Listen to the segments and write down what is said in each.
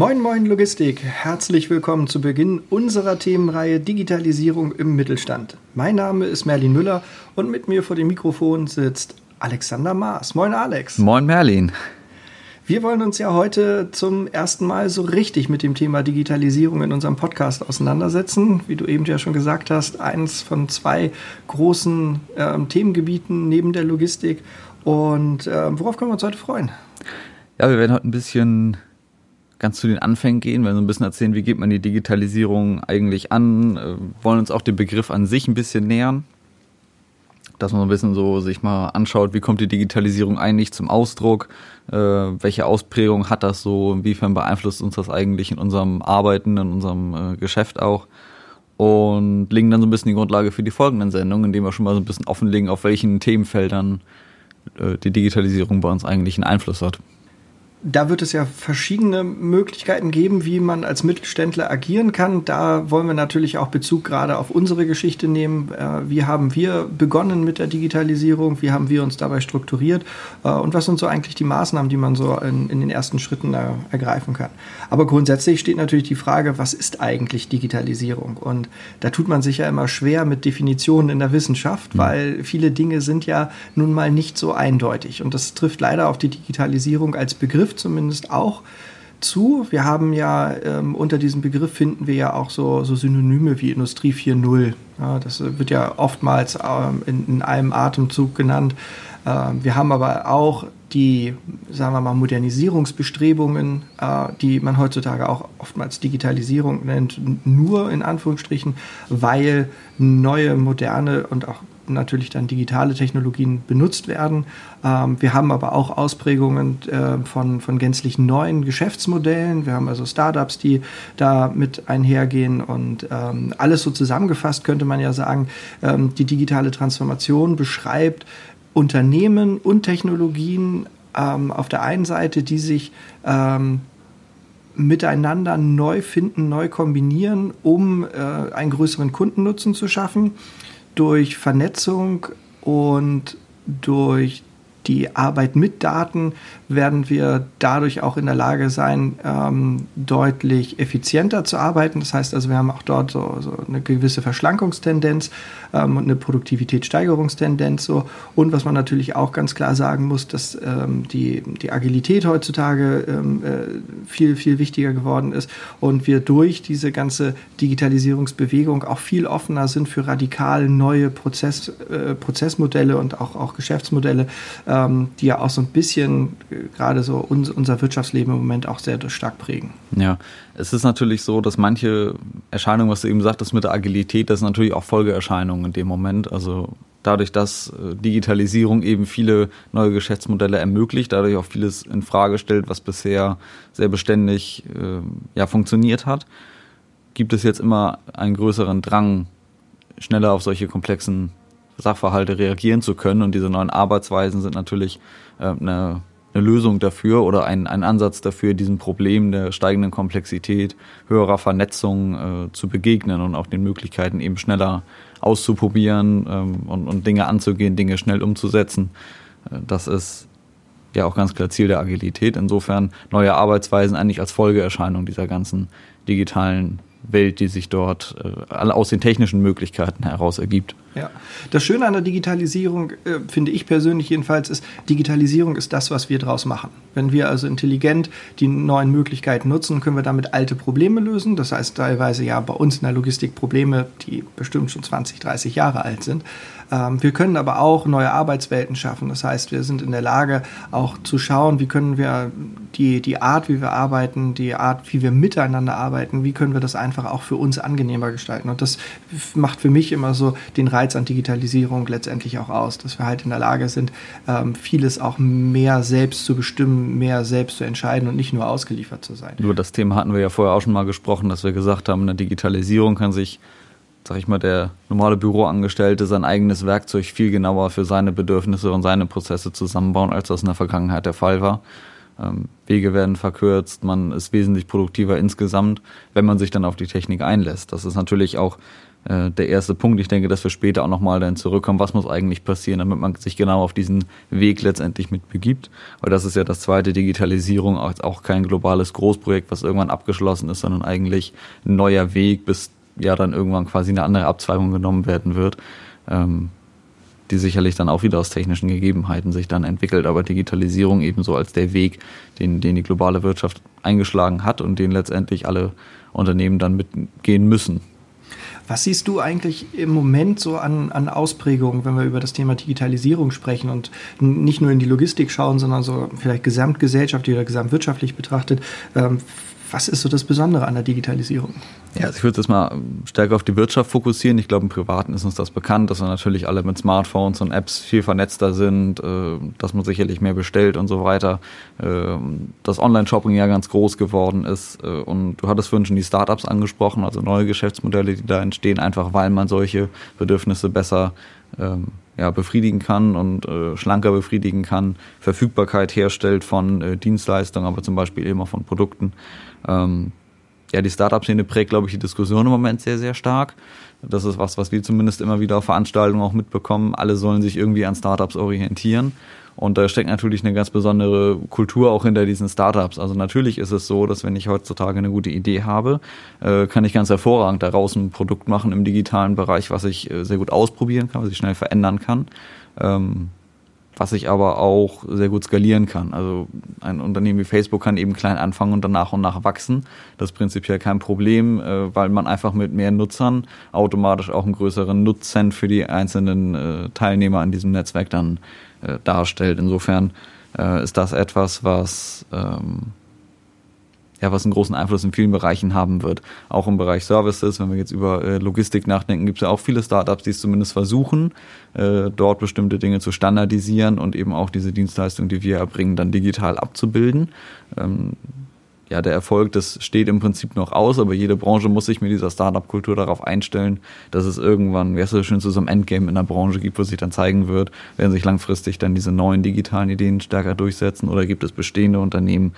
Moin, moin Logistik. Herzlich willkommen zu Beginn unserer Themenreihe Digitalisierung im Mittelstand. Mein Name ist Merlin Müller und mit mir vor dem Mikrofon sitzt Alexander Maas. Moin, Alex. Moin, Merlin. Wir wollen uns ja heute zum ersten Mal so richtig mit dem Thema Digitalisierung in unserem Podcast auseinandersetzen. Wie du eben ja schon gesagt hast, eins von zwei großen ähm, Themengebieten neben der Logistik. Und äh, worauf können wir uns heute freuen? Ja, wir werden heute ein bisschen ganz zu den Anfängen gehen, werden so ein bisschen erzählen, wie geht man die Digitalisierung eigentlich an, äh, wollen uns auch den Begriff an sich ein bisschen nähern, dass man so ein bisschen so sich mal anschaut, wie kommt die Digitalisierung eigentlich zum Ausdruck, äh, welche Ausprägung hat das so, inwiefern beeinflusst uns das eigentlich in unserem Arbeiten, in unserem äh, Geschäft auch? Und legen dann so ein bisschen die Grundlage für die folgenden Sendungen, indem wir schon mal so ein bisschen offenlegen, auf welchen Themenfeldern äh, die Digitalisierung bei uns eigentlich einen Einfluss hat da wird es ja verschiedene Möglichkeiten geben, wie man als Mittelständler agieren kann. Da wollen wir natürlich auch Bezug gerade auf unsere Geschichte nehmen. Äh, wie haben wir begonnen mit der Digitalisierung? Wie haben wir uns dabei strukturiert? Äh, und was sind so eigentlich die Maßnahmen, die man so in, in den ersten Schritten ergreifen kann? Aber grundsätzlich steht natürlich die Frage, was ist eigentlich Digitalisierung? Und da tut man sich ja immer schwer mit Definitionen in der Wissenschaft, mhm. weil viele Dinge sind ja nun mal nicht so eindeutig. Und das trifft leider auf die Digitalisierung als Begriff Begriff zumindest auch zu. Wir haben ja ähm, unter diesem Begriff finden wir ja auch so, so Synonyme wie Industrie 4.0. Ja, das wird ja oftmals ähm, in, in, einem Atemzug genannt. Ähm, wir haben aber auch die, sagen wir mal, Modernisierungsbestrebungen, äh, die man heutzutage auch oftmals Digitalisierung nennt, nur in Anführungsstrichen, weil neue, moderne und auch natürlich dann digitale Technologien benutzt werden. Ähm, wir haben aber auch Ausprägungen äh, von, von gänzlich neuen Geschäftsmodellen. Wir haben also Startups, die da mit einhergehen und ähm, alles so zusammengefasst könnte man ja sagen, ähm, die digitale Transformation beschreibt Unternehmen und Technologien ähm, auf der einen Seite, die sich ähm, miteinander neu finden, neu kombinieren, um äh, einen größeren Kundennutzen zu schaffen durch Vernetzung und durch die Arbeit mit Daten werden wir dadurch auch in der Lage sein, ähm, deutlich effizienter zu arbeiten. Das heißt also, wir haben auch dort so, so eine gewisse Verschlankungstendenz ähm, und eine Produktivitätssteigerungstendenz. So. Und was man natürlich auch ganz klar sagen muss, dass ähm, die, die Agilität heutzutage ähm, äh, viel, viel wichtiger geworden ist und wir durch diese ganze Digitalisierungsbewegung auch viel offener sind für radikal neue Prozess, äh, Prozessmodelle und auch, auch Geschäftsmodelle, ähm, die ja auch so ein bisschen äh, gerade so uns, unser Wirtschaftsleben im Moment auch sehr stark prägen. Ja, es ist natürlich so, dass manche Erscheinungen, was du eben sagtest mit der Agilität, das sind natürlich auch Folgeerscheinungen in dem Moment. Also dadurch, dass äh, Digitalisierung eben viele neue Geschäftsmodelle ermöglicht, dadurch auch vieles in Frage stellt, was bisher sehr beständig äh, ja, funktioniert hat, gibt es jetzt immer einen größeren Drang, schneller auf solche komplexen Sachverhalte reagieren zu können. Und diese neuen Arbeitsweisen sind natürlich äh, eine eine Lösung dafür oder ein, ein Ansatz dafür, diesem Problem der steigenden Komplexität, höherer Vernetzung äh, zu begegnen und auch den Möglichkeiten eben schneller auszuprobieren ähm, und, und Dinge anzugehen, Dinge schnell umzusetzen. Äh, das ist ja auch ganz klar Ziel der Agilität. Insofern neue Arbeitsweisen eigentlich als Folgeerscheinung dieser ganzen digitalen Welt, die sich dort äh, aus den technischen Möglichkeiten heraus ergibt. Ja, das Schöne an der Digitalisierung, äh, finde ich persönlich jedenfalls, ist, Digitalisierung ist das, was wir daraus machen. Wenn wir also intelligent die neuen Möglichkeiten nutzen, können wir damit alte Probleme lösen. Das heißt teilweise ja bei uns in der Logistik Probleme, die bestimmt schon 20, 30 Jahre alt sind. Ähm, wir können aber auch neue Arbeitswelten schaffen. Das heißt, wir sind in der Lage, auch zu schauen, wie können wir die, die Art, wie wir arbeiten, die Art, wie wir miteinander arbeiten, wie können wir das einfach auch für uns angenehmer gestalten. Und das macht für mich immer so den Reiz an Digitalisierung letztendlich auch aus, dass wir halt in der Lage sind, ähm, vieles auch mehr selbst zu bestimmen, mehr selbst zu entscheiden und nicht nur ausgeliefert zu sein. Über das Thema hatten wir ja vorher auch schon mal gesprochen, dass wir gesagt haben, eine Digitalisierung kann sich sag ich mal, der normale Büroangestellte sein eigenes Werkzeug viel genauer für seine Bedürfnisse und seine Prozesse zusammenbauen, als das in der Vergangenheit der Fall war. Ähm, Wege werden verkürzt, man ist wesentlich produktiver insgesamt, wenn man sich dann auf die Technik einlässt. Das ist natürlich auch äh, der erste Punkt. Ich denke, dass wir später auch nochmal dann zurückkommen, was muss eigentlich passieren, damit man sich genau auf diesen Weg letztendlich mit begibt. Weil das ist ja das zweite, Digitalisierung, auch kein globales Großprojekt, was irgendwann abgeschlossen ist, sondern eigentlich ein neuer Weg, bis ja dann irgendwann quasi eine andere Abzweigung genommen werden wird. Ähm, die sicherlich dann auch wieder aus technischen Gegebenheiten sich dann entwickelt, aber Digitalisierung ebenso als der Weg, den, den die globale Wirtschaft eingeschlagen hat und den letztendlich alle Unternehmen dann mitgehen müssen. Was siehst du eigentlich im Moment so an, an Ausprägungen, wenn wir über das Thema Digitalisierung sprechen und nicht nur in die Logistik schauen, sondern so vielleicht gesamtgesellschaftlich oder gesamtwirtschaftlich betrachtet? Ähm, was ist so das Besondere an der Digitalisierung? Ja, also ich würde jetzt mal stärker auf die Wirtschaft fokussieren. Ich glaube, im Privaten ist uns das bekannt, dass wir natürlich alle mit Smartphones und Apps viel vernetzter sind, äh, dass man sicherlich mehr bestellt und so weiter. Äh, dass Online-Shopping ja ganz groß geworden ist. Äh, und du hattest vorhin schon die Startups angesprochen, also neue Geschäftsmodelle, die da entstehen, einfach weil man solche Bedürfnisse besser ähm, ja, befriedigen kann und äh, schlanker befriedigen kann, Verfügbarkeit herstellt von äh, Dienstleistungen, aber zum Beispiel eben auch von Produkten. Ähm, ja, die Startup-Szene prägt, glaube ich, die Diskussion im Moment sehr, sehr stark. Das ist was, was wir zumindest immer wieder auf Veranstaltungen auch mitbekommen. Alle sollen sich irgendwie an Startups orientieren. Und da steckt natürlich eine ganz besondere Kultur auch hinter diesen Startups. Also natürlich ist es so, dass wenn ich heutzutage eine gute Idee habe, äh, kann ich ganz hervorragend daraus ein Produkt machen im digitalen Bereich, was ich äh, sehr gut ausprobieren kann, was ich schnell verändern kann. Ähm, was ich aber auch sehr gut skalieren kann. Also ein Unternehmen wie Facebook kann eben klein anfangen und dann nach und nach wachsen. Das ist prinzipiell kein Problem, äh, weil man einfach mit mehr Nutzern automatisch auch einen größeren Nutzen für die einzelnen äh, Teilnehmer an diesem Netzwerk dann äh, darstellt. Insofern ist das etwas, was ähm, ja, was einen großen Einfluss in vielen Bereichen haben wird. Auch im Bereich Services, wenn wir jetzt über äh, Logistik nachdenken, gibt es ja auch viele Startups, die es zumindest versuchen, äh, dort bestimmte Dinge zu standardisieren und eben auch diese Dienstleistung, die wir erbringen, dann digital abzubilden. Ähm, ja, der Erfolg, das steht im Prinzip noch aus, aber jede Branche muss sich mit dieser Startup-Kultur darauf einstellen, dass es irgendwann, wie heißt das schön, zu so einem Endgame in der Branche gibt, wo sich dann zeigen wird, werden sich langfristig dann diese neuen digitalen Ideen stärker durchsetzen oder gibt es bestehende Unternehmen,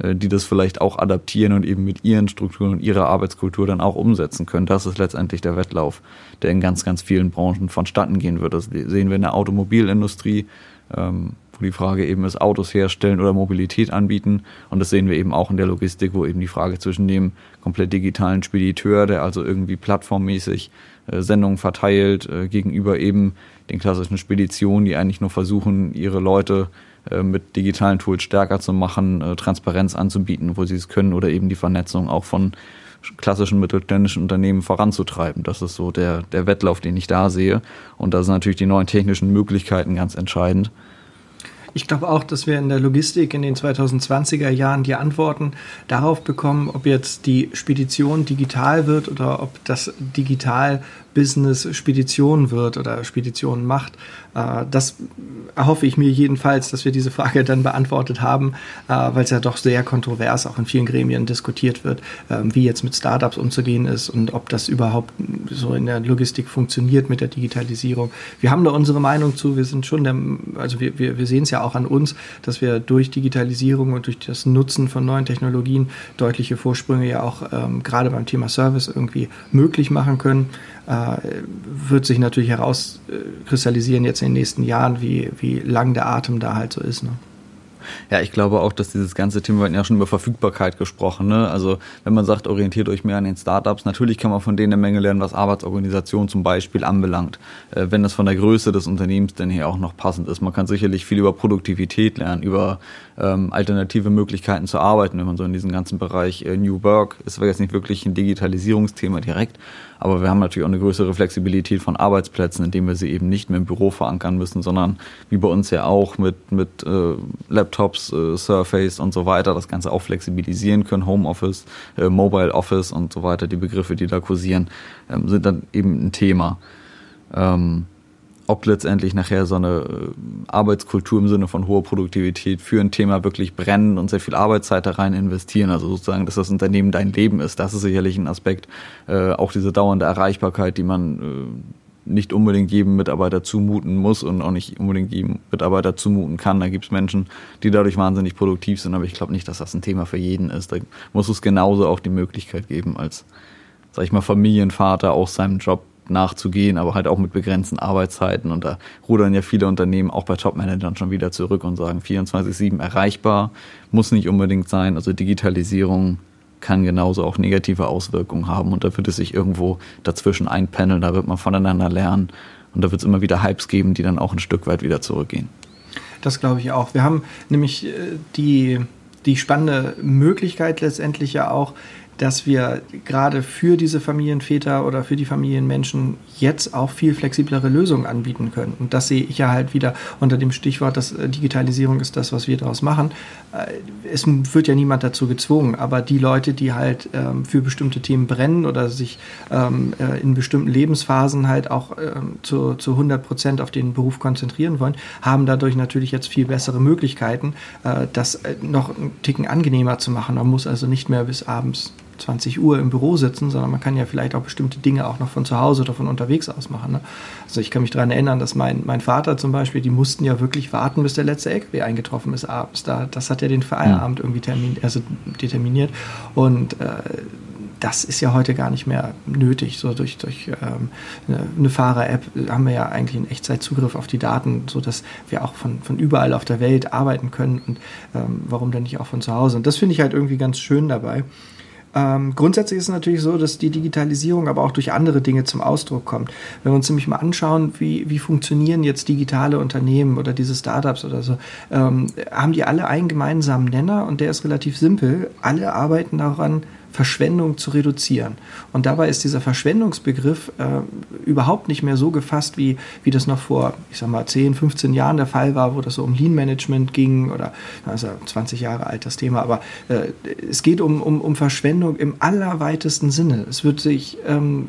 die das vielleicht auch adaptieren und eben mit ihren Strukturen und ihrer Arbeitskultur dann auch umsetzen können. Das ist letztendlich der Wettlauf, der in ganz, ganz vielen Branchen vonstatten gehen wird. Das sehen wir in der Automobilindustrie, ähm, wo die Frage eben ist, Autos herstellen oder Mobilität anbieten. Und das sehen wir eben auch in der Logistik, wo eben die Frage zwischen dem komplett digitalen Spediteur, der also irgendwie plattformmäßig äh, Sendungen verteilt, äh, gegenüber eben den klassischen Speditionen, die eigentlich nur versuchen, ihre Leute äh, mit digitalen Tools stärker zu machen, äh, Transparenz anzubieten, wo sie es können oder eben die Vernetzung auch von klassischen mittelständischen Unternehmen voranzutreiben. Das ist so der, der Wettlauf, den ich da sehe. Und da sind natürlich die neuen technischen Möglichkeiten ganz entscheidend. Ich glaube auch, dass wir in der Logistik in den 2020er Jahren die Antworten darauf bekommen, ob jetzt die Spedition digital wird oder ob das digital Business Spedition wird oder Spedition macht. Äh, das erhoffe ich mir jedenfalls, dass wir diese Frage dann beantwortet haben, äh, weil es ja doch sehr kontrovers auch in vielen Gremien diskutiert wird, ähm, wie jetzt mit Startups umzugehen ist und ob das überhaupt so in der Logistik funktioniert mit der Digitalisierung. Wir haben da unsere Meinung zu. Wir sind schon der, also wir, wir, wir sehen es ja auch an uns, dass wir durch Digitalisierung und durch das Nutzen von neuen Technologien deutliche Vorsprünge ja auch ähm, gerade beim Thema Service irgendwie möglich machen können äh, wird sich natürlich herauskristallisieren jetzt in den nächsten Jahren, wie, wie lang der Atem da halt so ist. Ne? Ja, ich glaube auch, dass dieses ganze Thema, wir hatten ja schon über Verfügbarkeit gesprochen, ne? Also wenn man sagt, orientiert euch mehr an den Startups, natürlich kann man von denen eine Menge lernen, was Arbeitsorganisation zum Beispiel anbelangt, äh, wenn das von der Größe des Unternehmens denn hier auch noch passend ist. Man kann sicherlich viel über Produktivität lernen, über ähm, alternative Möglichkeiten zu arbeiten, wenn man so in diesem ganzen Bereich äh, New Work, ist jetzt nicht wirklich ein Digitalisierungsthema direkt, aber wir haben natürlich auch eine größere Flexibilität von Arbeitsplätzen, indem wir sie eben nicht mehr im Büro verankern müssen, sondern wie bei uns ja auch mit, mit äh, Laptops, äh, Surface und so weiter das Ganze auch flexibilisieren können. Homeoffice, äh, Mobile Office und so weiter, die Begriffe, die da kursieren, ähm, sind dann eben ein Thema. Ähm, ob letztendlich nachher so eine äh, Arbeitskultur im Sinne von hoher Produktivität für ein Thema wirklich brennen und sehr viel Arbeitszeit da rein investieren, also sozusagen, dass das Unternehmen dein Leben ist, das ist sicherlich ein Aspekt. Äh, auch diese dauernde Erreichbarkeit, die man äh, nicht unbedingt jedem Mitarbeiter zumuten muss und auch nicht unbedingt jedem Mitarbeiter zumuten kann. Da gibt es Menschen, die dadurch wahnsinnig produktiv sind, aber ich glaube nicht, dass das ein Thema für jeden ist. Da muss es genauso auch die Möglichkeit geben, als, sag ich mal, Familienvater aus seinem Job nachzugehen, aber halt auch mit begrenzten Arbeitszeiten. Und da rudern ja viele Unternehmen auch bei Top-Managern schon wieder zurück und sagen 24-7 erreichbar, muss nicht unbedingt sein. Also Digitalisierung kann genauso auch negative Auswirkungen haben und da wird es sich irgendwo dazwischen einpendeln, da wird man voneinander lernen und da wird es immer wieder Hypes geben, die dann auch ein Stück weit wieder zurückgehen. Das glaube ich auch. Wir haben nämlich äh, die, die spannende Möglichkeit letztendlich ja auch, dass wir gerade für diese Familienväter oder für die Familienmenschen jetzt auch viel flexiblere Lösungen anbieten können. Und das sehe ich ja halt wieder unter dem Stichwort, dass äh, Digitalisierung ist das, was wir daraus machen. Äh, es wird ja niemand dazu gezwungen, aber die Leute, die halt ähm, für bestimmte Themen brennen oder sich ähm, äh, in bestimmten Lebensphasen halt auch ähm, zu, zu 100 Prozent auf den Beruf konzentrieren wollen, haben dadurch natürlich jetzt viel bessere Möglichkeiten, das noch einen Ticken angenehmer zu machen. Man muss also nicht mehr bis abends 20 Uhr im Büro sitzen, sondern man kann ja vielleicht auch bestimmte Dinge auch noch von zu Hause oder von unterwegs aus machen. Ne? Also ich kann mich daran erinnern, dass mein, mein Vater zum Beispiel, die mussten ja wirklich warten, bis der letzte LKW eingetroffen ist abends. Da, das hat ja den Feierabend irgendwie termin, also determiniert. Und äh, das ist ja heute gar nicht mehr nötig. So durch, durch ähm, eine Fahrer-App haben wir ja eigentlich einen Echtzeitzugriff auf die Daten, sodass wir auch von, von überall auf der Welt arbeiten können und ähm, warum dann nicht auch von zu Hause. Und das finde ich halt irgendwie ganz schön dabei. Ähm, grundsätzlich ist es natürlich so, dass die Digitalisierung aber auch durch andere Dinge zum Ausdruck kommt. Wenn wir uns nämlich mal anschauen, wie, wie funktionieren jetzt digitale Unternehmen oder diese Startups oder so, ähm, haben die alle einen gemeinsamen Nenner und der ist relativ simpel. Alle arbeiten daran, Verschwendung zu reduzieren. Und dabei ist dieser Verschwendungsbegriff äh, überhaupt nicht mehr so gefasst, wie, wie das noch vor, ich sag mal, 10, 15 Jahren der Fall war, wo das so um Lean Management ging oder, also 20 Jahre alt das Thema, aber äh, es geht um, um, um Verschwendung im allerweitesten Sinne. Es wird sich ähm,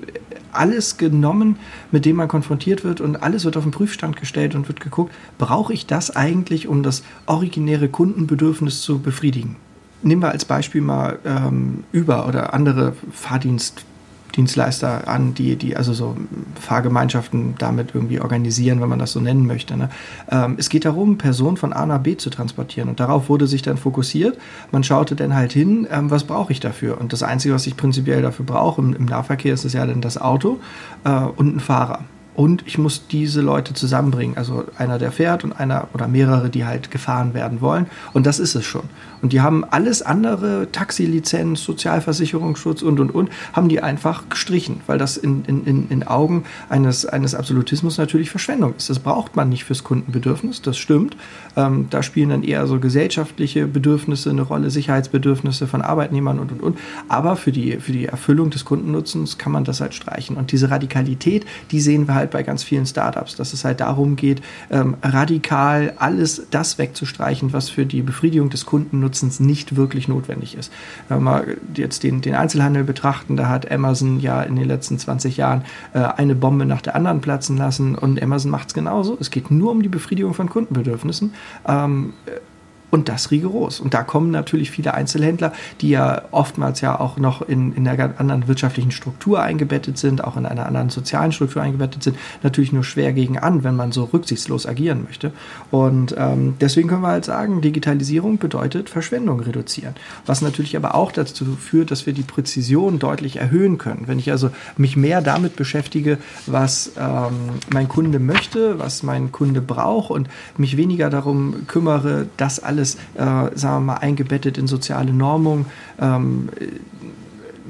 alles genommen, mit dem man konfrontiert wird und alles wird auf den Prüfstand gestellt und wird geguckt, brauche ich das eigentlich, um das originäre Kundenbedürfnis zu befriedigen? Nehmen wir als Beispiel mal ähm, Uber oder andere Fahrdienstdienstleister an, die, die also so Fahrgemeinschaften damit irgendwie organisieren, wenn man das so nennen möchte. Ne? Ähm, es geht darum, Personen von A nach B zu transportieren und darauf wurde sich dann fokussiert. Man schaute dann halt hin, ähm, was brauche ich dafür? Und das Einzige, was ich prinzipiell dafür brauche im, im Nahverkehr, ist es ja dann das Auto äh, und ein Fahrer und ich muss diese Leute zusammenbringen. Also einer, der fährt und einer oder mehrere, die halt gefahren werden wollen. Und das ist es schon. Und die haben alles andere, Taxilizenz, Sozialversicherungsschutz und, und, und, haben die einfach gestrichen, weil das in, in, in Augen eines, eines Absolutismus natürlich Verschwendung ist. Das braucht man nicht fürs Kundenbedürfnis, das stimmt. Ähm, da spielen dann eher so gesellschaftliche Bedürfnisse eine Rolle, Sicherheitsbedürfnisse von Arbeitnehmern und, und, und. Aber für die, für die Erfüllung des Kundennutzens kann man das halt streichen. Und diese Radikalität, die sehen wir halt bei ganz vielen Startups, dass es halt darum geht, ähm, radikal alles das wegzustreichen, was für die Befriedigung des Kundennutzens Nutzens nicht wirklich notwendig ist. Wenn wir jetzt den, den Einzelhandel betrachten, da hat Amazon ja in den letzten 20 Jahren äh, eine Bombe nach der anderen platzen lassen und Amazon macht es genauso. Es geht nur um die Befriedigung von Kundenbedürfnissen. Ähm, und das rigoros. Und da kommen natürlich viele Einzelhändler, die ja oftmals ja auch noch in, in einer anderen wirtschaftlichen Struktur eingebettet sind, auch in einer anderen sozialen Struktur eingebettet sind, natürlich nur schwer gegen an, wenn man so rücksichtslos agieren möchte. Und ähm, deswegen können wir halt sagen, Digitalisierung bedeutet Verschwendung reduzieren. Was natürlich aber auch dazu führt, dass wir die Präzision deutlich erhöhen können. Wenn ich also mich mehr damit beschäftige, was ähm, mein Kunde möchte, was mein Kunde braucht und mich weniger darum kümmere, dass alles alles, äh, sagen wir mal, eingebettet in soziale Normung, ähm,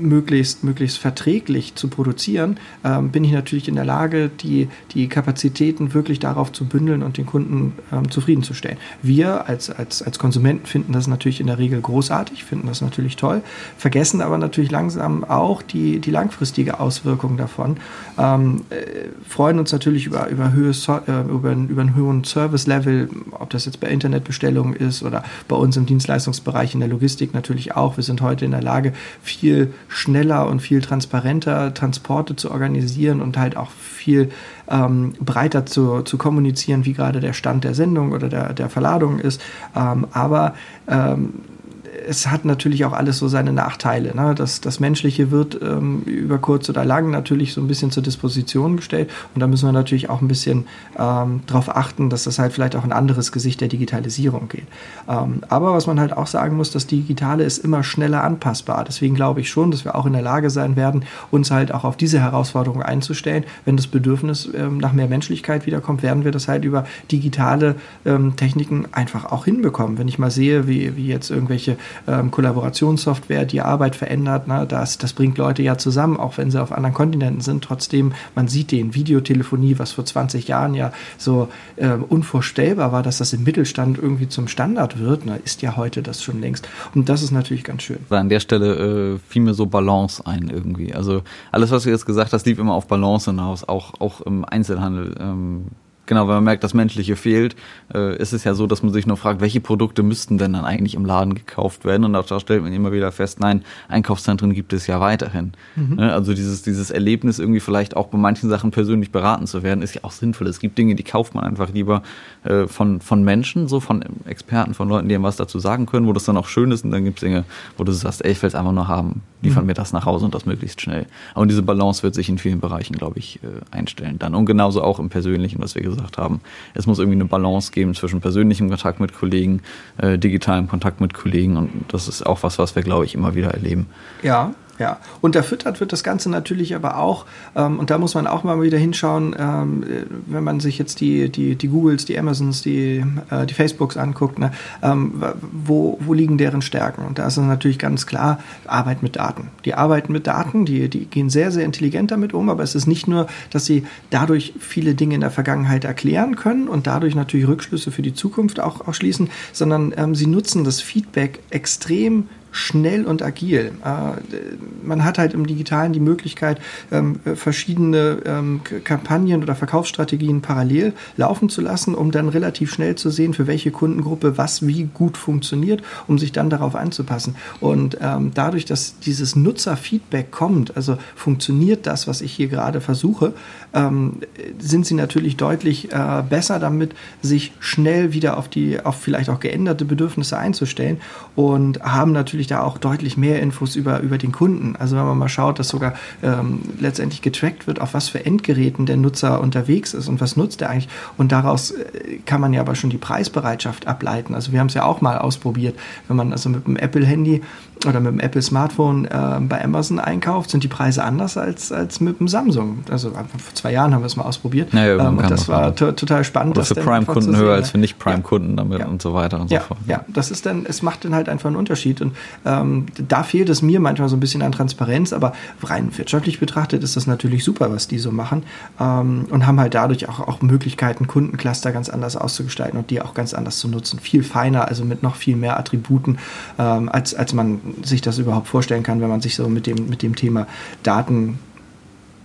möglichst, möglichst verträglich zu produzieren, ähm, bin ich natürlich in der Lage, die, die Kapazitäten wirklich darauf zu bündeln und den Kunden ähm, zufriedenzustellen. Wir als, als, als Konsumenten finden das natürlich in der Regel großartig, finden das natürlich toll, vergessen aber natürlich langsam auch die, die langfristige Auswirkung davon, ähm, äh, freuen uns natürlich über, über, Höhe, äh, über, über einen hohen Service-Level, ob das jetzt bei Internetbestellungen ist oder bei uns im Dienstleistungsbereich in der Logistik natürlich auch. Wir sind heute in der Lage, viel schneller und viel transparenter Transporte zu organisieren und halt auch viel ähm, breiter zu, zu kommunizieren, wie gerade der Stand der Sendung oder der, der Verladung ist. Ähm, aber ähm, es hat natürlich auch alles so seine Nachteile. Ne? Das, das Menschliche wird ähm, über kurz oder lang natürlich so ein bisschen zur Disposition gestellt und da müssen wir natürlich auch ein bisschen ähm, darauf achten, dass das halt vielleicht auch ein anderes Gesicht der Digitalisierung geht. Ähm, aber was man halt auch sagen muss, das Digitale ist immer schneller anpassbar. Deswegen glaube ich schon, dass wir auch in der Lage sein werden, uns halt auch auf diese Herausforderung einzustellen. Wenn das Bedürfnis ähm, nach mehr Menschlichkeit wiederkommt, werden wir das halt über digitale ähm, Techniken einfach auch hinbekommen. Wenn ich mal sehe, wie, wie jetzt irgendwelche ähm, Kollaborationssoftware die Arbeit verändert, na, das, das bringt Leute ja zusammen, auch wenn sie auf anderen Kontinenten sind. Trotzdem, man sieht den Videotelefonie, was vor 20 Jahren ja so äh, unvorstellbar war, dass das im Mittelstand irgendwie zum Standard wird, na, ist ja heute das schon längst. Und das ist natürlich ganz schön. An der Stelle äh, fiel mir so Balance ein irgendwie. Also alles, was du jetzt gesagt hast, lief immer auf Balance hinaus, auch, auch im Einzelhandel. Ähm Genau, wenn man merkt, das Menschliche fehlt, äh, ist es ja so, dass man sich nur fragt, welche Produkte müssten denn dann eigentlich im Laden gekauft werden? Und auch da stellt man immer wieder fest, nein, Einkaufszentren gibt es ja weiterhin. Mhm. Ne, also dieses, dieses Erlebnis, irgendwie vielleicht auch bei manchen Sachen persönlich beraten zu werden, ist ja auch sinnvoll. Es gibt Dinge, die kauft man einfach lieber äh, von, von Menschen, so von Experten, von Leuten, die einem was dazu sagen können, wo das dann auch schön ist. Und dann gibt es Dinge, wo du sagst, ey, ich will es einfach nur haben. Liefern mhm. mir das nach Hause und das möglichst schnell. Aber diese Balance wird sich in vielen Bereichen, glaube ich, äh, einstellen dann. Und genauso auch im Persönlichen, was wir gesagt gesagt haben. Es muss irgendwie eine Balance geben zwischen persönlichem Kontakt mit Kollegen, äh, digitalem Kontakt mit Kollegen und das ist auch was, was wir, glaube ich, immer wieder erleben. Ja, ja, unterfüttert wird das Ganze natürlich aber auch, ähm, und da muss man auch mal wieder hinschauen, ähm, wenn man sich jetzt die, die, die Googles, die Amazons, die, äh, die Facebooks anguckt, ne, ähm, wo, wo liegen deren Stärken? Und da ist es natürlich ganz klar, Arbeit mit Daten. Die arbeiten mit Daten, die, die gehen sehr, sehr intelligent damit um, aber es ist nicht nur, dass sie dadurch viele Dinge in der Vergangenheit erklären können und dadurch natürlich Rückschlüsse für die Zukunft auch, auch schließen, sondern ähm, sie nutzen das Feedback extrem schnell und agil. Äh, man hat halt im Digitalen die Möglichkeit, ähm, verschiedene ähm, Kampagnen oder Verkaufsstrategien parallel laufen zu lassen, um dann relativ schnell zu sehen, für welche Kundengruppe was wie gut funktioniert, um sich dann darauf anzupassen. Und ähm, dadurch, dass dieses Nutzerfeedback kommt, also funktioniert das, was ich hier gerade versuche, sind sie natürlich deutlich äh, besser damit, sich schnell wieder auf die, auf vielleicht auch geänderte Bedürfnisse einzustellen und haben natürlich natürlich da auch deutlich mehr Infos über, über den Kunden. Also wenn man mal schaut, dass sogar ähm, letztendlich getrackt wird, auf was für Endgeräten der Nutzer unterwegs ist und was nutzt er eigentlich. Und daraus äh, kann man ja aber schon die Preisbereitschaft ableiten. Also wir haben es ja auch mal ausprobiert, wenn man also mit einem Apple-Handy oder mit dem Apple Smartphone äh, bei Amazon einkauft, sind die Preise anders als, als mit dem Samsung. Also vor zwei Jahren haben wir es mal ausprobiert. Naja, ähm, und das war total spannend. Oder für Prime-Kunden höher als für Nicht-Prime-Kunden damit ja. und so weiter und ja, so fort. Ja, das ist dann, es macht dann halt einfach einen Unterschied. Und ähm, da fehlt es mir manchmal so ein bisschen an Transparenz, aber rein wirtschaftlich betrachtet ist das natürlich super, was die so machen. Ähm, und haben halt dadurch auch, auch Möglichkeiten, Kundencluster ganz anders auszugestalten und die auch ganz anders zu nutzen. Viel feiner, also mit noch viel mehr Attributen, ähm, als, als man sich das überhaupt vorstellen kann, wenn man sich so mit dem, mit dem Thema Daten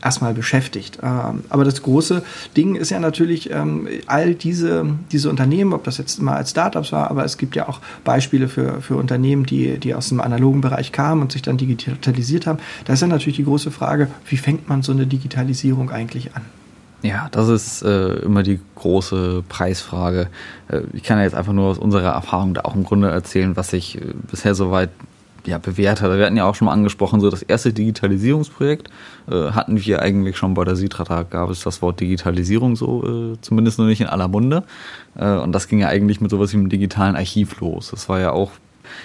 erstmal beschäftigt. Ähm, aber das große Ding ist ja natürlich ähm, all diese, diese Unternehmen, ob das jetzt mal als Startups war, aber es gibt ja auch Beispiele für, für Unternehmen, die, die aus dem analogen Bereich kamen und sich dann digitalisiert haben. Da ist ja natürlich die große Frage, wie fängt man so eine Digitalisierung eigentlich an? Ja, das ist äh, immer die große Preisfrage. Äh, ich kann ja jetzt einfach nur aus unserer Erfahrung da auch im Grunde erzählen, was ich äh, bisher soweit ja, bewährt hat. Wir hatten ja auch schon mal angesprochen, so das erste Digitalisierungsprojekt äh, hatten wir eigentlich schon bei der Sitra, gab es das Wort Digitalisierung so, äh, zumindest noch nicht in aller Munde. Äh, und das ging ja eigentlich mit sowas wie einem digitalen Archiv los. Das war ja auch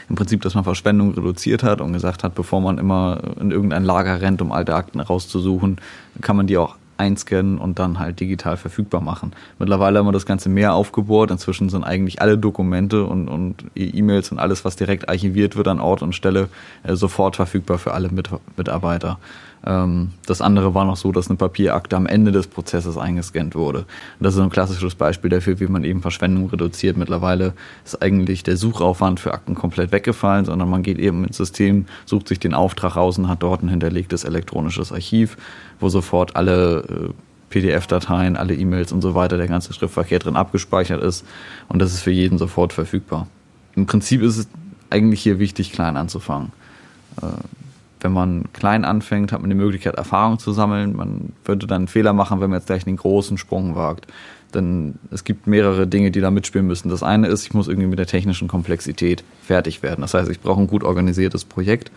im Prinzip, dass man Verschwendung reduziert hat und gesagt hat, bevor man immer in irgendein Lager rennt, um alte Akten rauszusuchen, kann man die auch einscannen und dann halt digital verfügbar machen. Mittlerweile haben wir das Ganze mehr aufgebohrt. Inzwischen sind eigentlich alle Dokumente und, und E-Mails und alles, was direkt archiviert wird an Ort und Stelle, äh, sofort verfügbar für alle Mit Mitarbeiter. Ähm, das andere war noch so, dass eine Papierakte am Ende des Prozesses eingescannt wurde. Das ist ein klassisches Beispiel dafür, wie man eben Verschwendung reduziert. Mittlerweile ist eigentlich der Suchaufwand für Akten komplett weggefallen, sondern man geht eben ins System, sucht sich den Auftrag raus und hat dort ein hinterlegtes elektronisches Archiv, wo sofort alle äh, PDF-Dateien, alle E-Mails und so weiter, der ganze Schriftverkehr drin abgespeichert ist und das ist für jeden sofort verfügbar. Im Prinzip ist es eigentlich hier wichtig, klein anzufangen. Wenn man klein anfängt, hat man die Möglichkeit, Erfahrung zu sammeln. Man würde dann einen Fehler machen, wenn man jetzt gleich den großen Sprung wagt. Denn es gibt mehrere Dinge, die da mitspielen müssen. Das eine ist, ich muss irgendwie mit der technischen Komplexität fertig werden. Das heißt, ich brauche ein gut organisiertes Projekt.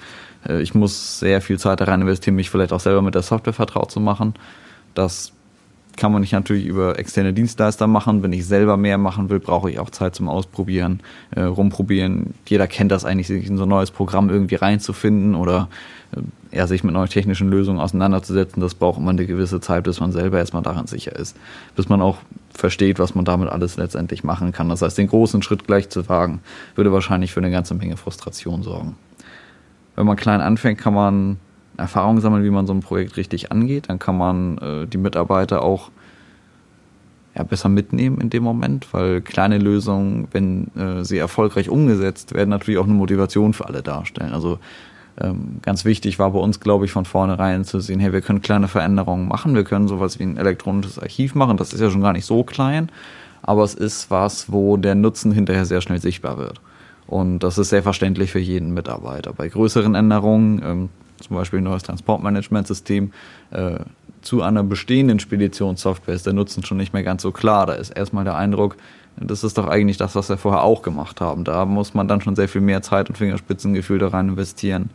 Äh, ich muss sehr viel Zeit da rein investieren, mich vielleicht auch selber mit der Software vertraut zu machen. Das kann man nicht natürlich über externe Dienstleister machen. Wenn ich selber mehr machen will, brauche ich auch Zeit zum Ausprobieren, äh, rumprobieren. Jeder kennt das eigentlich, sich in so ein neues Programm irgendwie reinzufinden oder äh, ja, sich mit neuen technischen Lösungen auseinanderzusetzen. Das braucht immer eine gewisse Zeit, bis man selber erstmal daran sicher ist. Bis man auch versteht, was man damit alles letztendlich machen kann. Das heißt, den großen Schritt gleich zu wagen, würde wahrscheinlich für eine ganze Menge Frustration sorgen. Wenn man klein anfängt, kann man Erfahrung sammeln, wie man so ein Projekt richtig angeht. Dann kann man äh, die Mitarbeiter auch ja, besser mitnehmen in dem Moment, weil kleine Lösungen, wenn äh, sie erfolgreich umgesetzt werden, natürlich auch eine Motivation für alle darstellen. Also ähm, ganz wichtig war bei uns, glaube ich, von vornherein zu sehen, hey, wir können kleine Veränderungen machen, wir können sowas wie ein elektronisches Archiv machen, das ist ja schon gar nicht so klein, aber es ist was, wo der Nutzen hinterher sehr schnell sichtbar wird. Und das ist sehr verständlich für jeden Mitarbeiter. Bei größeren Änderungen, ähm, zum Beispiel ein neues Transportmanagementsystem, äh, zu einer bestehenden Speditionssoftware ist der Nutzen schon nicht mehr ganz so klar. Da ist erstmal der Eindruck, das ist doch eigentlich das, was wir vorher auch gemacht haben. Da muss man dann schon sehr viel mehr Zeit und Fingerspitzengefühl da rein investieren,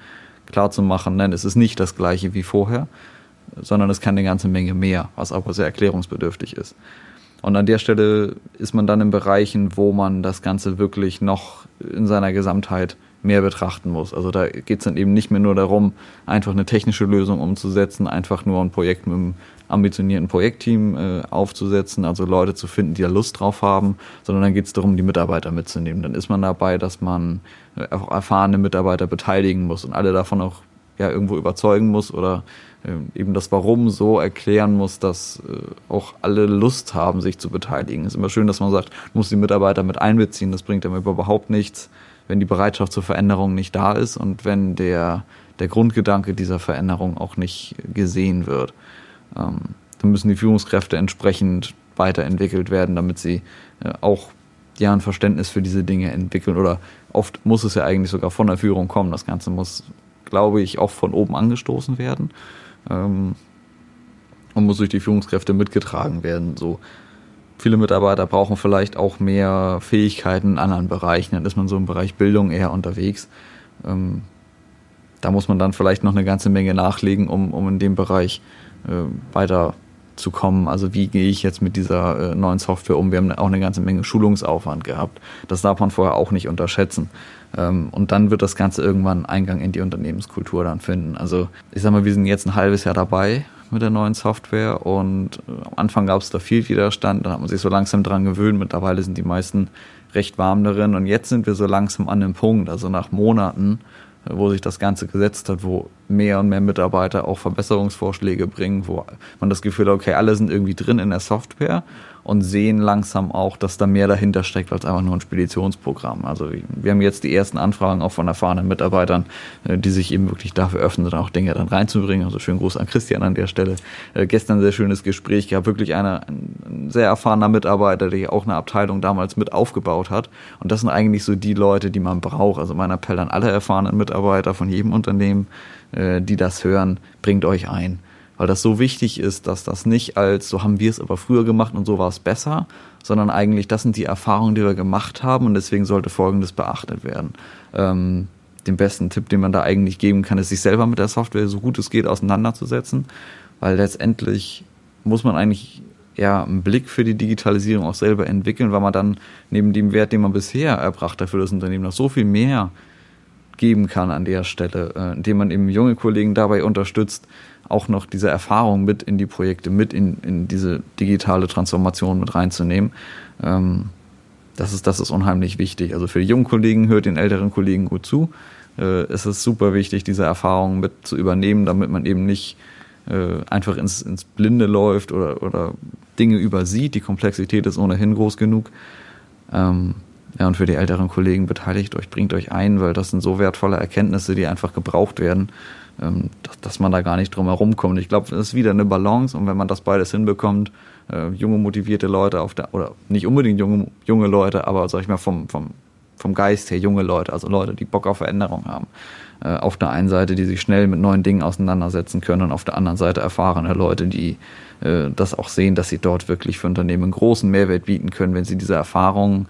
klar zu machen, nein, es ist nicht das gleiche wie vorher, sondern es kann eine ganze Menge mehr, was aber sehr erklärungsbedürftig ist. Und an der Stelle ist man dann in Bereichen, wo man das Ganze wirklich noch in seiner Gesamtheit mehr betrachten muss. Also da geht es dann eben nicht mehr nur darum, einfach eine technische Lösung umzusetzen, einfach nur ein Projekt mit einem ambitionierten Projektteam äh, aufzusetzen, also Leute zu finden, die da Lust drauf haben, sondern dann geht es darum, die Mitarbeiter mitzunehmen. Dann ist man dabei, dass man äh, auch erfahrene Mitarbeiter beteiligen muss und alle davon auch ja, irgendwo überzeugen muss oder äh, eben das Warum so erklären muss, dass äh, auch alle Lust haben, sich zu beteiligen. Es ist immer schön, dass man sagt, muss die Mitarbeiter mit einbeziehen, das bringt aber überhaupt nichts wenn die Bereitschaft zur Veränderung nicht da ist und wenn der, der Grundgedanke dieser Veränderung auch nicht gesehen wird. Ähm, dann müssen die Führungskräfte entsprechend weiterentwickelt werden, damit sie äh, auch ja ein Verständnis für diese Dinge entwickeln. Oder oft muss es ja eigentlich sogar von der Führung kommen. Das Ganze muss, glaube ich, auch von oben angestoßen werden. Ähm, und muss durch die Führungskräfte mitgetragen werden. So viele Mitarbeiter brauchen vielleicht auch mehr Fähigkeiten in anderen Bereichen. Dann ist man so im Bereich Bildung eher unterwegs. Ähm, da muss man dann vielleicht noch eine ganze Menge nachlegen, um, um in dem Bereich äh, weiterzukommen. Also wie gehe ich jetzt mit dieser äh, neuen Software um? Wir haben auch eine ganze Menge Schulungsaufwand gehabt. Das darf man vorher auch nicht unterschätzen. Ähm, und dann wird das Ganze irgendwann Eingang in die Unternehmenskultur dann finden. Also ich sag mal, wir sind jetzt ein halbes Jahr dabei mit der neuen Software und äh, am Anfang gab es da viel Widerstand, dann hat man sich so langsam dran gewöhnt, mittlerweile sind die meisten recht warm darin und jetzt sind wir so langsam an dem Punkt, also nach Monaten, äh, wo sich das Ganze gesetzt hat, wo mehr und mehr Mitarbeiter auch Verbesserungsvorschläge bringen, wo man das Gefühl hat, okay, alle sind irgendwie drin in der Software und sehen langsam auch, dass da mehr dahinter steckt als einfach nur ein Speditionsprogramm. Also wir haben jetzt die ersten Anfragen auch von erfahrenen Mitarbeitern, äh, die sich eben wirklich dafür öffnen, auch Dinge dann reinzubringen. Also schönen Gruß an Christian an der Stelle. Äh, gestern ein sehr schönes Gespräch gehabt, wirklich einer, ein sehr erfahrener Mitarbeiter, der auch eine Abteilung damals mit aufgebaut hat. Und das sind eigentlich so die Leute, die man braucht. Also mein Appell an alle erfahrenen Mitarbeiter von jedem Unternehmen, äh, die das hören, bringt euch ein weil das so wichtig ist, dass das nicht als so haben wir es aber früher gemacht und so war es besser, sondern eigentlich das sind die Erfahrungen, die wir gemacht haben und deswegen sollte Folgendes beachtet werden. Ähm, den besten Tipp, den man da eigentlich geben kann, ist sich selber mit der Software so gut es geht auseinanderzusetzen, weil letztendlich muss man eigentlich ja einen Blick für die Digitalisierung auch selber entwickeln, weil man dann neben dem Wert, den man bisher erbracht hat für das Unternehmen, noch so viel mehr geben kann an der Stelle, äh, indem man eben junge Kollegen dabei unterstützt, auch noch diese Erfahrung mit in die Projekte, mit in, in diese digitale Transformation mit reinzunehmen. Ähm, das ist, das ist unheimlich wichtig. Also für die jungen Kollegen hört den älteren Kollegen gut zu. Äh, es ist super wichtig, diese Erfahrung mit zu übernehmen, damit man eben nicht äh, einfach ins, ins Blinde läuft oder, oder Dinge übersieht. Die Komplexität ist ohnehin groß genug. Ähm, ja, und für die älteren Kollegen beteiligt euch, bringt euch ein, weil das sind so wertvolle Erkenntnisse, die einfach gebraucht werden, ähm, dass, dass man da gar nicht drum herum kommt. Ich glaube, es ist wieder eine Balance und wenn man das beides hinbekommt, äh, junge, motivierte Leute auf der, oder nicht unbedingt junge, junge Leute, aber sag ich mal vom, vom, vom Geist her junge Leute, also Leute, die Bock auf Veränderung haben. Äh, auf der einen Seite, die sich schnell mit neuen Dingen auseinandersetzen können und auf der anderen Seite erfahrene Leute, die äh, das auch sehen, dass sie dort wirklich für Unternehmen großen Mehrwert bieten können, wenn sie diese Erfahrungen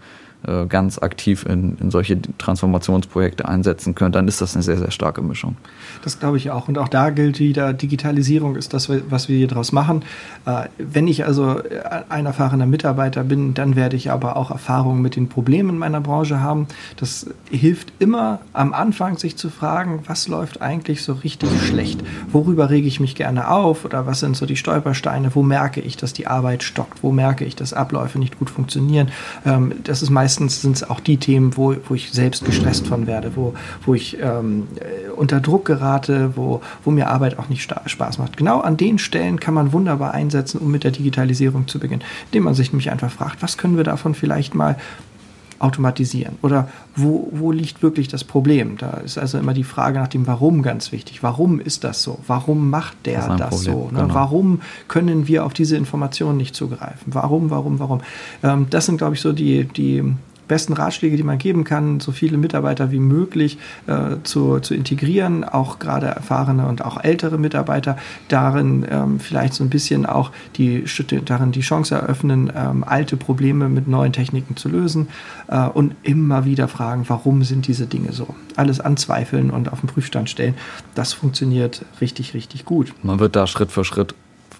ganz aktiv in, in solche Transformationsprojekte einsetzen können, dann ist das eine sehr, sehr starke Mischung. Das glaube ich auch. Und auch da gilt wieder, Digitalisierung ist das, was wir hier draus machen. Äh, wenn ich also ein erfahrener Mitarbeiter bin, dann werde ich aber auch Erfahrungen mit den Problemen meiner Branche haben. Das hilft immer am Anfang, sich zu fragen, was läuft eigentlich so richtig schlecht? Worüber rege ich mich gerne auf? Oder was sind so die Stolpersteine? Wo merke ich, dass die Arbeit stockt? Wo merke ich, dass Abläufe nicht gut funktionieren? Ähm, das ist meistens sind es auch die Themen, wo, wo ich selbst gestresst von werde, wo, wo ich ähm, unter Druck gerate, wo, wo mir Arbeit auch nicht Spaß macht. Genau an den Stellen kann man wunderbar einsetzen, um mit der Digitalisierung zu beginnen, indem man sich nämlich einfach fragt, was können wir davon vielleicht mal automatisieren? Oder wo, wo liegt wirklich das Problem? Da ist also immer die Frage nach dem Warum ganz wichtig. Warum ist das so? Warum macht der das, das so? Ne? Genau. Warum können wir auf diese Informationen nicht zugreifen? Warum, warum, warum? Ähm, das sind, glaube ich, so die, die besten Ratschläge, die man geben kann, so viele Mitarbeiter wie möglich äh, zu, zu integrieren, auch gerade erfahrene und auch ältere Mitarbeiter darin ähm, vielleicht so ein bisschen auch die darin die Chance eröffnen, ähm, alte Probleme mit neuen Techniken zu lösen äh, und immer wieder fragen, warum sind diese Dinge so? Alles anzweifeln und auf den Prüfstand stellen. Das funktioniert richtig, richtig gut. Man wird da Schritt für Schritt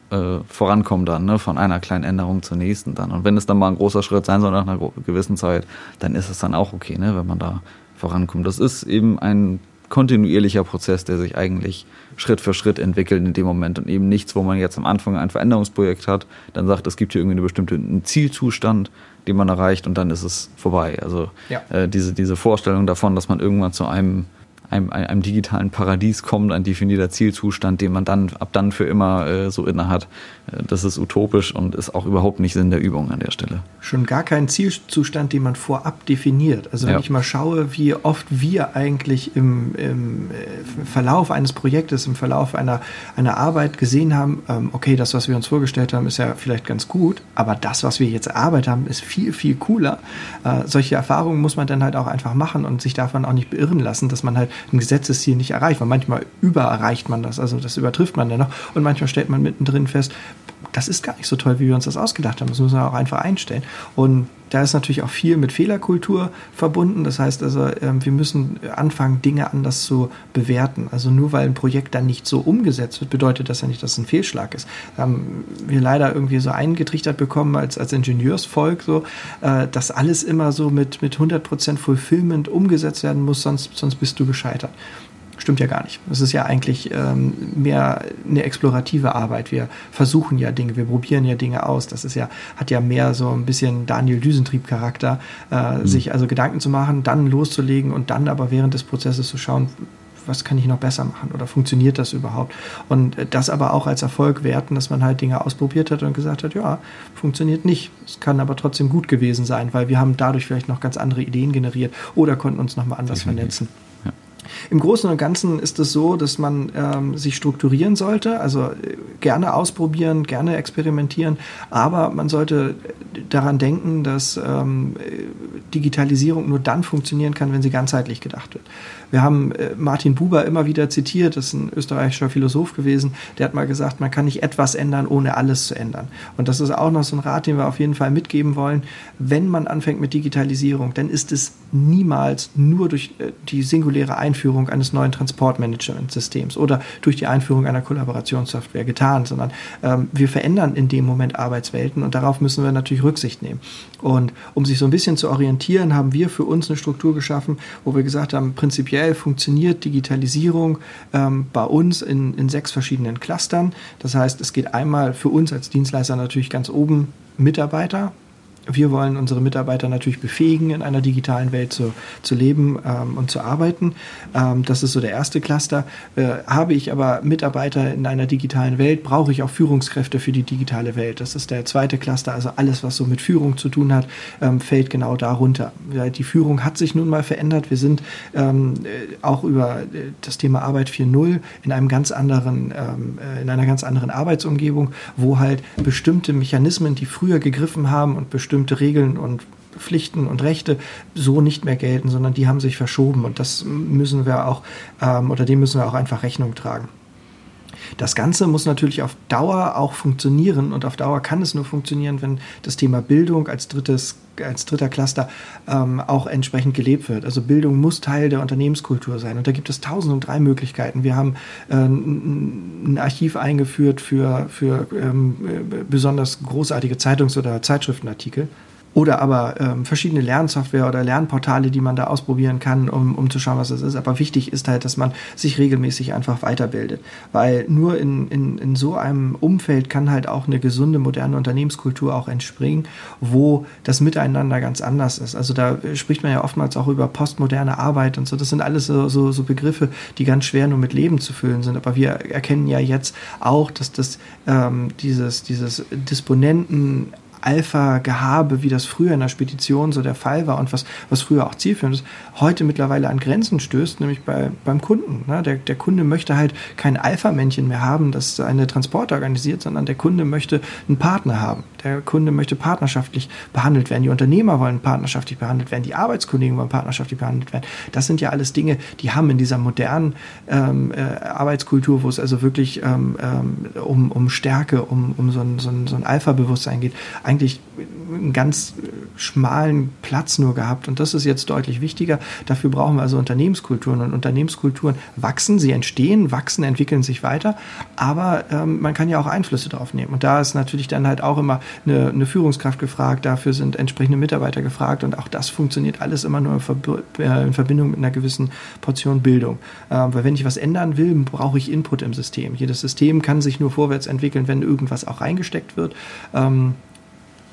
äh, vorankommen dann, ne? von einer kleinen Änderung zur nächsten dann. Und wenn es dann mal ein großer Schritt sein soll nach einer gewissen Zeit, dann ist es dann auch okay, ne? wenn man da vorankommt. Das ist eben ein kontinuierlicher Prozess, der sich eigentlich Schritt für Schritt entwickelt in dem Moment und eben nichts, wo man jetzt am Anfang ein Veränderungsprojekt hat, dann sagt, es gibt hier irgendwie eine bestimmte einen Zielzustand, den man erreicht und dann ist es vorbei. Also ja. äh, diese, diese Vorstellung davon, dass man irgendwann zu einem einem, einem digitalen Paradies kommt, ein definierter Zielzustand, den man dann ab dann für immer äh, so inne hat. Äh, das ist utopisch und ist auch überhaupt nicht Sinn der Übung an der Stelle. Schon gar kein Zielzustand, den man vorab definiert. Also wenn ja. ich mal schaue, wie oft wir eigentlich im, im äh, Verlauf eines Projektes, im Verlauf einer, einer Arbeit gesehen haben, ähm, okay, das, was wir uns vorgestellt haben, ist ja vielleicht ganz gut, aber das, was wir jetzt erarbeitet haben, ist viel, viel cooler. Äh, solche Erfahrungen muss man dann halt auch einfach machen und sich davon auch nicht beirren lassen, dass man halt ein Gesetzesziel nicht erreicht. Weil manchmal übererreicht man das, also das übertrifft man dann noch. Und manchmal stellt man mittendrin fest, das ist gar nicht so toll, wie wir uns das ausgedacht haben. Das muss man auch einfach einstellen. Und da ist natürlich auch viel mit Fehlerkultur verbunden. Das heißt also, ähm, wir müssen anfangen, Dinge anders zu bewerten. Also nur weil ein Projekt dann nicht so umgesetzt wird, bedeutet das ja nicht, dass es ein Fehlschlag ist. haben wir leider irgendwie so eingetrichtert bekommen als, als Ingenieursvolk, so, äh, dass alles immer so mit, mit 100% Fulfillment umgesetzt werden muss, sonst, sonst bist du gescheitert. Stimmt ja gar nicht. Es ist ja eigentlich ähm, mehr eine explorative Arbeit. Wir versuchen ja Dinge, wir probieren ja Dinge aus. Das ist ja, hat ja mehr so ein bisschen Daniel Düsentrieb-Charakter, äh, mhm. sich also Gedanken zu machen, dann loszulegen und dann aber während des Prozesses zu schauen, was kann ich noch besser machen oder funktioniert das überhaupt? Und das aber auch als Erfolg werten, dass man halt Dinge ausprobiert hat und gesagt hat, ja, funktioniert nicht. Es kann aber trotzdem gut gewesen sein, weil wir haben dadurch vielleicht noch ganz andere Ideen generiert oder konnten uns nochmal anders vernetzen. Im Großen und Ganzen ist es so, dass man ähm, sich strukturieren sollte, also äh, gerne ausprobieren, gerne experimentieren, aber man sollte daran denken, dass ähm, Digitalisierung nur dann funktionieren kann, wenn sie ganzheitlich gedacht wird. Wir haben äh, Martin Buber immer wieder zitiert, das ist ein österreichischer Philosoph gewesen, der hat mal gesagt, man kann nicht etwas ändern, ohne alles zu ändern. Und das ist auch noch so ein Rat, den wir auf jeden Fall mitgeben wollen. Wenn man anfängt mit Digitalisierung, dann ist es niemals nur durch äh, die singuläre Einführung eines neuen Transportmanagementsystems oder durch die Einführung einer Kollaborationssoftware getan, sondern ähm, wir verändern in dem Moment Arbeitswelten und darauf müssen wir natürlich Rücksicht nehmen. Und um sich so ein bisschen zu orientieren, haben wir für uns eine Struktur geschaffen, wo wir gesagt haben, prinzipiell funktioniert Digitalisierung ähm, bei uns in, in sechs verschiedenen Clustern. Das heißt, es geht einmal für uns als Dienstleister natürlich ganz oben Mitarbeiter, wir wollen unsere Mitarbeiter natürlich befähigen, in einer digitalen Welt zu, zu leben ähm, und zu arbeiten. Ähm, das ist so der erste Cluster. Äh, habe ich aber Mitarbeiter in einer digitalen Welt, brauche ich auch Führungskräfte für die digitale Welt. Das ist der zweite Cluster. Also alles, was so mit Führung zu tun hat, ähm, fällt genau darunter. Die Führung hat sich nun mal verändert. Wir sind ähm, äh, auch über äh, das Thema Arbeit 4.0 in einem ganz anderen, ähm, äh, in einer ganz anderen Arbeitsumgebung, wo halt bestimmte Mechanismen, die früher gegriffen haben und bestimmte bestimmte Regeln und Pflichten und Rechte so nicht mehr gelten, sondern die haben sich verschoben und das müssen wir auch ähm, oder dem müssen wir auch einfach Rechnung tragen. Das Ganze muss natürlich auf Dauer auch funktionieren und auf Dauer kann es nur funktionieren, wenn das Thema Bildung als drittes als dritter Cluster ähm, auch entsprechend gelebt wird. Also Bildung muss Teil der Unternehmenskultur sein. Und da gibt es tausend und drei Möglichkeiten. Wir haben äh, ein Archiv eingeführt für, für ähm, besonders großartige Zeitungs- oder Zeitschriftenartikel. Oder aber ähm, verschiedene Lernsoftware oder Lernportale, die man da ausprobieren kann, um, um zu schauen, was es ist. Aber wichtig ist halt, dass man sich regelmäßig einfach weiterbildet. Weil nur in, in, in so einem Umfeld kann halt auch eine gesunde, moderne Unternehmenskultur auch entspringen, wo das Miteinander ganz anders ist. Also da spricht man ja oftmals auch über postmoderne Arbeit und so. Das sind alles so, so, so Begriffe, die ganz schwer nur mit Leben zu füllen sind. Aber wir erkennen ja jetzt auch, dass das ähm, dieses, dieses Disponenten Alpha-Gehabe, wie das früher in der Spedition so der Fall war und was, was früher auch zielführend ist, heute mittlerweile an Grenzen stößt, nämlich bei, beim Kunden. Ne? Der, der Kunde möchte halt kein Alpha-Männchen mehr haben, das eine Transporte organisiert, sondern der Kunde möchte einen Partner haben. Der Kunde möchte partnerschaftlich behandelt werden. Die Unternehmer wollen partnerschaftlich behandelt werden. Die Arbeitskollegen wollen partnerschaftlich behandelt werden. Das sind ja alles Dinge, die haben in dieser modernen ähm, äh, Arbeitskultur, wo es also wirklich ähm, ähm, um, um Stärke, um, um so ein, so ein, so ein Alpha-Bewusstsein geht, eigentlich einen ganz schmalen Platz nur gehabt. Und das ist jetzt deutlich wichtiger. Dafür brauchen wir also Unternehmenskulturen. Und Unternehmenskulturen wachsen, sie entstehen, wachsen, entwickeln sich weiter. Aber ähm, man kann ja auch Einflüsse darauf nehmen. Und da ist natürlich dann halt auch immer eine, eine Führungskraft gefragt. Dafür sind entsprechende Mitarbeiter gefragt. Und auch das funktioniert alles immer nur in, Verb äh, in Verbindung mit einer gewissen Portion Bildung. Ähm, weil wenn ich was ändern will, brauche ich Input im System. Jedes System kann sich nur vorwärts entwickeln, wenn irgendwas auch reingesteckt wird. Ähm,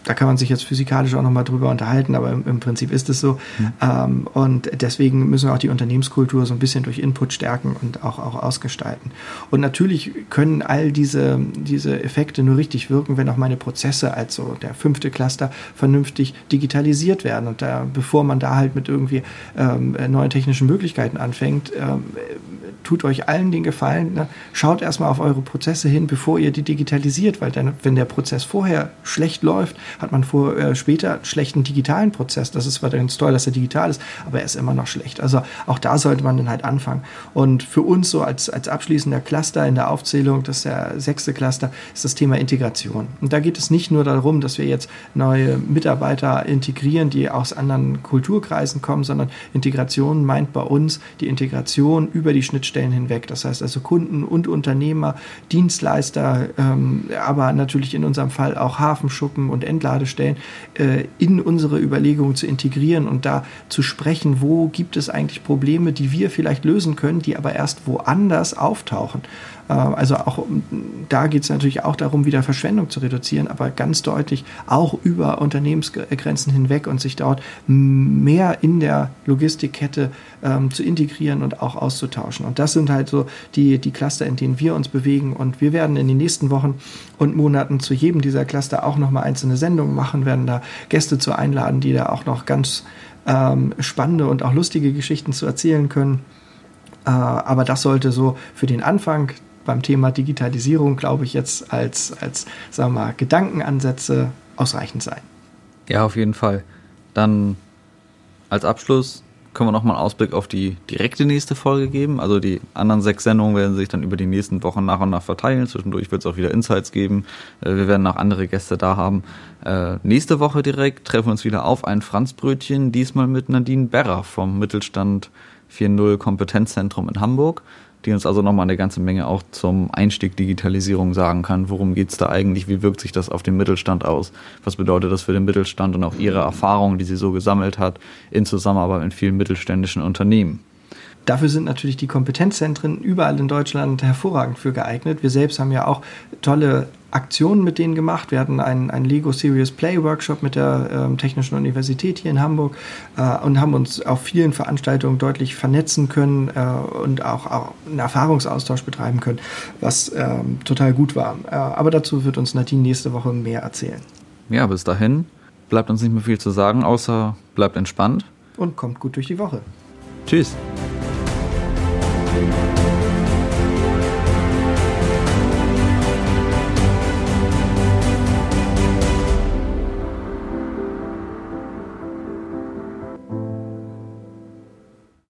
da kann man sich jetzt physikalisch auch nochmal drüber unterhalten, aber im, im Prinzip ist es so. Mhm. Ähm, und deswegen müssen wir auch die Unternehmenskultur so ein bisschen durch Input stärken und auch, auch ausgestalten. Und natürlich können all diese, diese Effekte nur richtig wirken, wenn auch meine Prozesse als so der fünfte Cluster vernünftig digitalisiert werden. Und da, bevor man da halt mit irgendwie ähm, neuen technischen Möglichkeiten anfängt, ähm, tut euch allen den Gefallen, ne? schaut erstmal auf eure Prozesse hin, bevor ihr die digitalisiert, weil dann, wenn der Prozess vorher schlecht läuft, hat man vor, äh, später einen schlechten digitalen Prozess. Das ist zwar ganz toll, dass er digital ist, aber er ist immer noch schlecht. Also auch da sollte man dann halt anfangen. Und für uns so als, als abschließender Cluster in der Aufzählung, das ist der sechste Cluster, ist das Thema Integration. Und da geht es nicht nur darum, dass wir jetzt neue Mitarbeiter integrieren, die aus anderen Kulturkreisen kommen, sondern Integration meint bei uns die Integration über die Schnittstellen hinweg. Das heißt also Kunden und Unternehmer, Dienstleister, ähm, aber natürlich in unserem Fall auch Hafenschuppen und Endlager Ladestellen äh, in unsere Überlegungen zu integrieren und da zu sprechen, wo gibt es eigentlich Probleme, die wir vielleicht lösen können, die aber erst woanders auftauchen. Äh, also auch da geht es natürlich auch darum, wieder Verschwendung zu reduzieren, aber ganz deutlich auch über Unternehmensgrenzen hinweg und sich dort mehr in der Logistikkette ähm, zu integrieren und auch auszutauschen. Und das sind halt so die, die Cluster, in denen wir uns bewegen. Und wir werden in den nächsten Wochen und Monaten zu jedem dieser Cluster auch nochmal einzelne Sendungen machen, werden da Gäste zu einladen, die da auch noch ganz ähm, spannende und auch lustige Geschichten zu erzählen können. Äh, aber das sollte so für den Anfang beim Thema Digitalisierung, glaube ich, jetzt als, als sagen wir mal, Gedankenansätze ausreichend sein. Ja, auf jeden Fall. Dann als Abschluss können wir nochmal einen Ausblick auf die direkte nächste Folge geben. Also die anderen sechs Sendungen werden sich dann über die nächsten Wochen nach und nach verteilen. Zwischendurch wird es auch wieder Insights geben. Äh, wir werden auch andere Gäste da haben. Äh, nächste Woche direkt treffen wir uns wieder auf ein Franzbrötchen, diesmal mit Nadine Berrer vom Mittelstand 4.0 Kompetenzzentrum in Hamburg die uns also nochmal eine ganze Menge auch zum Einstieg Digitalisierung sagen kann. Worum geht es da eigentlich? Wie wirkt sich das auf den Mittelstand aus? Was bedeutet das für den Mittelstand und auch ihre Erfahrungen, die sie so gesammelt hat, in Zusammenarbeit mit vielen mittelständischen Unternehmen? Dafür sind natürlich die Kompetenzzentren überall in Deutschland hervorragend für geeignet. Wir selbst haben ja auch tolle Aktionen mit denen gemacht. Wir hatten einen, einen Lego Serious Play Workshop mit der ähm, Technischen Universität hier in Hamburg äh, und haben uns auf vielen Veranstaltungen deutlich vernetzen können äh, und auch, auch, einen Erfahrungsaustausch betreiben können, was ähm, total gut war. Äh, aber dazu wird uns Nadine nächste Woche mehr erzählen. Ja, bis dahin bleibt uns nicht mehr viel zu sagen, außer bleibt entspannt. Und kommt gut durch die Woche. Tschüss.